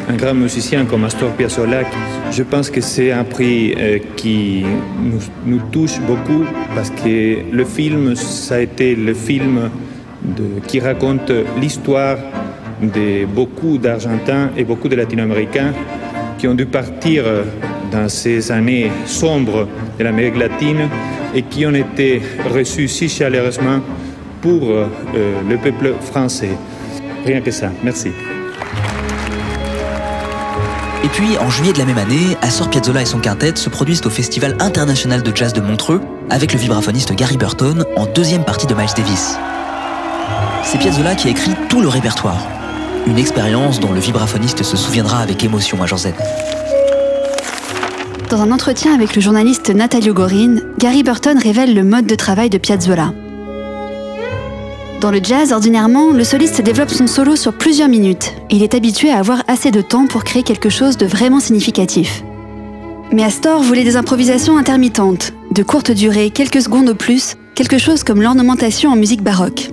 un grand musicien comme Astor Piazzolla. Je pense que c'est un prix euh, qui nous, touche beaucoup parce que le film, ça a été le film qui raconte l'histoire de beaucoup d'Argentins et beaucoup de Latino-Américains qui ont dû partir dans ces années sombres de l'Amérique latine et qui ont été reçus si chaleureusement pour euh, le peuple français. Rien que ça. Merci. Et puis, en juillet de la même année, Assor Piazzolla et son quintet se produisent au Festival international de jazz de Montreux avec le vibraphoniste Gary Burton en deuxième partie de Miles Davis. C'est Piazzolla qui a écrit tout le répertoire. Une expérience dont le vibraphoniste se souviendra avec émotion à Z. Dans un entretien avec le journaliste Natalio Gorin, Gary Burton révèle le mode de travail de Piazzolla. Dans le jazz, ordinairement, le soliste développe son solo sur plusieurs minutes. Il est habitué à avoir assez de temps pour créer quelque chose de vraiment significatif. Mais Astor voulait des improvisations intermittentes, de courte durée, quelques secondes au plus, quelque chose comme l'ornementation en musique baroque.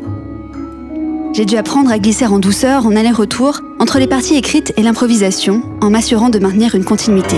J'ai dû apprendre à glisser en douceur, en aller-retour, entre les parties écrites et l'improvisation, en m'assurant de maintenir une continuité.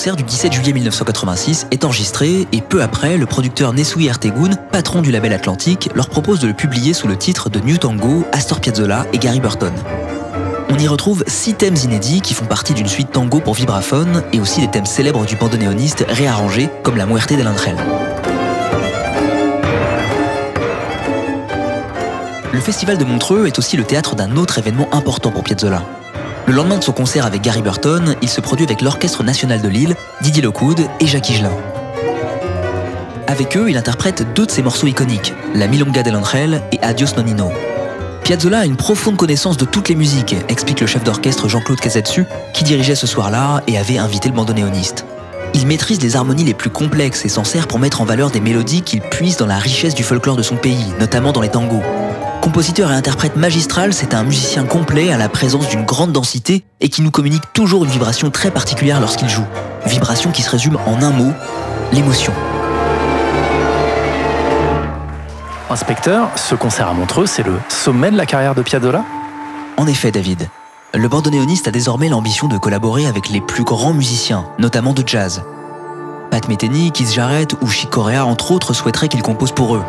Concert du 17 juillet 1986 est enregistré et peu après, le producteur Nesui Ertegun, patron du label Atlantique, leur propose de le publier sous le titre de New Tango, Astor Piazzolla et Gary Burton. On y retrouve six thèmes inédits qui font partie d'une suite tango pour vibraphone et aussi des thèmes célèbres du bandoneoniste réarrangés comme la Muerte de l'Entrel. Le festival de Montreux est aussi le théâtre d'un autre événement important pour Piazzolla. Le lendemain de son concert avec Gary Burton, il se produit avec l'Orchestre national de Lille, Didier Lockwood et Jacques Higelin. Avec eux, il interprète deux de ses morceaux iconiques, La Milonga de l'Entrel et Adios Nonino. Piazzolla a une profonde connaissance de toutes les musiques, explique le chef d'orchestre Jean-Claude Casetsu, qui dirigeait ce soir-là et avait invité le bandoneoniste. Il maîtrise les harmonies les plus complexes et s'en sert pour mettre en valeur des mélodies qu'il puise dans la richesse du folklore de son pays, notamment dans les tangos. Compositeur et interprète magistral, c'est un musicien complet à la présence d'une grande densité et qui nous communique toujours une vibration très particulière lorsqu'il joue. Vibration qui se résume en un mot, l'émotion. Inspecteur, ce concert à Montreux, c'est le sommet de la carrière de Piazzolla? En effet, David. Le bandoneoniste a désormais l'ambition de collaborer avec les plus grands musiciens, notamment de jazz. Pat Metheny, Keith Jarrett ou Chick Corea, entre autres, souhaiteraient qu'il compose pour eux.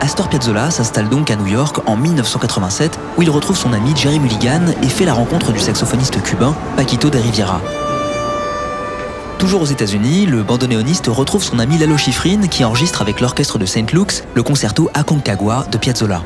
Astor Piazzolla s'installe donc à New York en 1987, où il retrouve son ami Jerry Mulligan et fait la rencontre du saxophoniste cubain Paquito de Riviera. Toujours aux États-Unis, le bandoneoniste retrouve son ami Lalo Schifrin qui enregistre avec l'orchestre de St. Luke's le concerto Aconcagua de Piazzolla.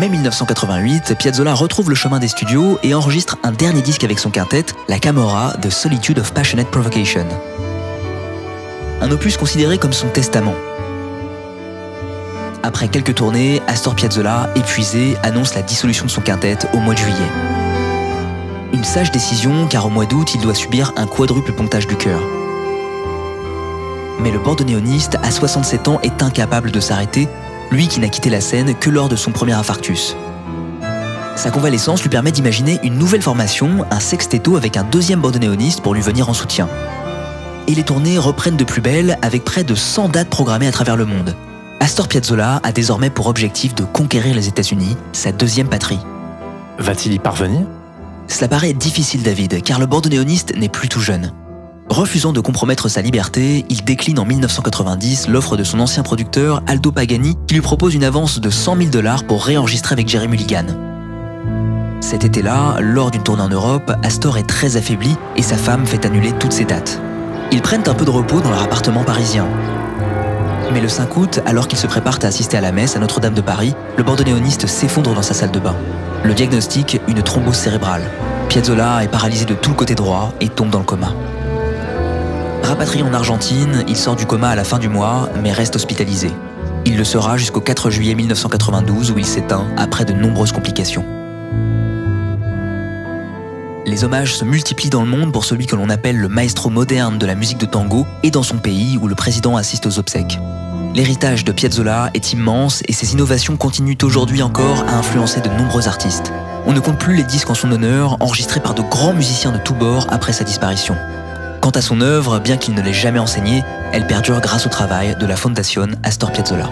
Mai 1988, Piazzolla retrouve le chemin des studios et enregistre un dernier disque avec son quintet, la Camorra The Solitude of Passionate Provocation. Un opus considéré comme son testament. Après quelques tournées, Astor Piazzolla, épuisé, annonce la dissolution de son quintet au mois de juillet. Une sage décision car au mois d'août, il doit subir un quadruple pontage du cœur. Mais le bandoneoniste, à 67 ans, est incapable de s'arrêter lui qui n'a quitté la scène que lors de son premier infarctus. Sa convalescence lui permet d'imaginer une nouvelle formation, un sextetto avec un deuxième bandoneoniste pour lui venir en soutien. Et les tournées reprennent de plus belle avec près de 100 dates programmées à travers le monde. Astor Piazzolla a désormais pour objectif de conquérir les États-Unis, sa deuxième patrie. Va-t-il y parvenir? Cela paraît difficile David, car le bandoneoniste n'est plus tout jeune. Refusant de compromettre sa liberté, il décline en 1990 l'offre de son ancien producteur Aldo Pagani qui lui propose une avance de 100 000 dollars pour réenregistrer avec Jerry Mulligan. Cet été-là, lors d'une tournée en Europe, Astor est très affaibli et sa femme fait annuler toutes ses dates. Ils prennent un peu de repos dans leur appartement parisien. Mais le 5 août, alors qu'ils se préparent à assister à la messe à Notre-Dame de Paris, le bandoneoniste s'effondre dans sa salle de bain. Le diagnostic, une thrombose cérébrale. Piazzolla est paralysé de tout le côté droit et tombe dans le coma. Rapatrié en Argentine, il sort du coma à la fin du mois, mais reste hospitalisé. Il le sera jusqu'au 4 juillet 1992 où il s'éteint après de nombreuses complications. Les hommages se multiplient dans le monde pour celui que l'on appelle le maestro moderne de la musique de tango et dans son pays où le président assiste aux obsèques. L'héritage de Piazzolla est immense et ses innovations continuent aujourd'hui encore à influencer de nombreux artistes. On ne compte plus les disques en son honneur enregistrés par de grands musiciens de tous bords après sa disparition. Quant à son œuvre, bien qu'il ne l'ait jamais enseignée, elle perdure grâce au travail de la Fondation Astor Piazzolla.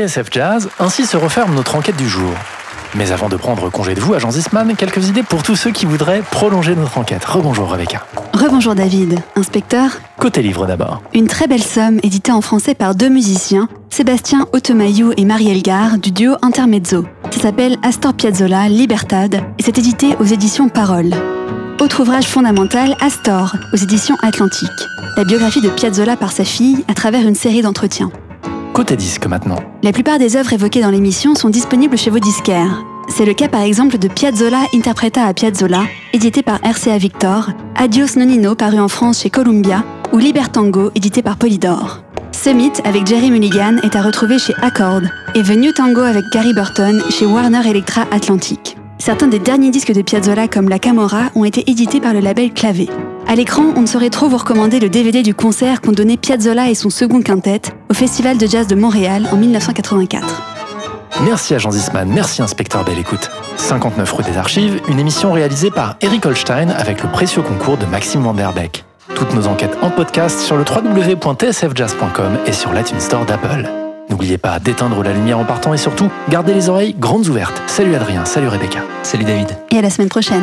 TSF Jazz, ainsi se referme notre enquête du jour. Mais avant de prendre congé de vous, agent Zisman, quelques idées pour tous ceux qui voudraient prolonger notre enquête. Rebonjour Rebecca. Rebonjour David. Inspecteur Côté livre d'abord. Une très belle somme éditée en français par deux musiciens, Sébastien Automayou et Marie Elgar, du duo Intermezzo. Ça s'appelle Astor Piazzolla, Libertad, et c'est édité aux éditions Parole. Autre ouvrage fondamental, Astor, aux éditions Atlantique. La biographie de Piazzolla par sa fille à travers une série d'entretiens. Côté disque maintenant. La plupart des œuvres évoquées dans l'émission sont disponibles chez vos disquaires. C'est le cas par exemple de Piazzolla Interpreta a Piazzolla, édité par RCA Victor, Adios Nonino paru en France chez Columbia, ou Libertango, édité par Polydor. Summit avec Jerry Mulligan est à retrouver chez Accord, et The New Tango avec Gary Burton chez Warner Electra Atlantic. Certains des derniers disques de Piazzolla comme La Camorra ont été édités par le label Clavé. À l'écran, on ne saurait trop vous recommander le DVD du concert qu'ont donné Piazzolla et son second quintet au Festival de jazz de Montréal en 1984. Merci Agent Zisman, merci Inspecteur Belle Écoute. 59 rue des Archives, une émission réalisée par Eric Holstein avec le précieux concours de Maxime Vanderbeck. Toutes nos enquêtes en podcast sur le www.tsfjazz.com et sur l'iTunes Store d'Apple. N'oubliez pas d'éteindre la lumière en partant et surtout, gardez les oreilles grandes ouvertes. Salut Adrien, salut Rebecca. Salut David. Et à la semaine prochaine.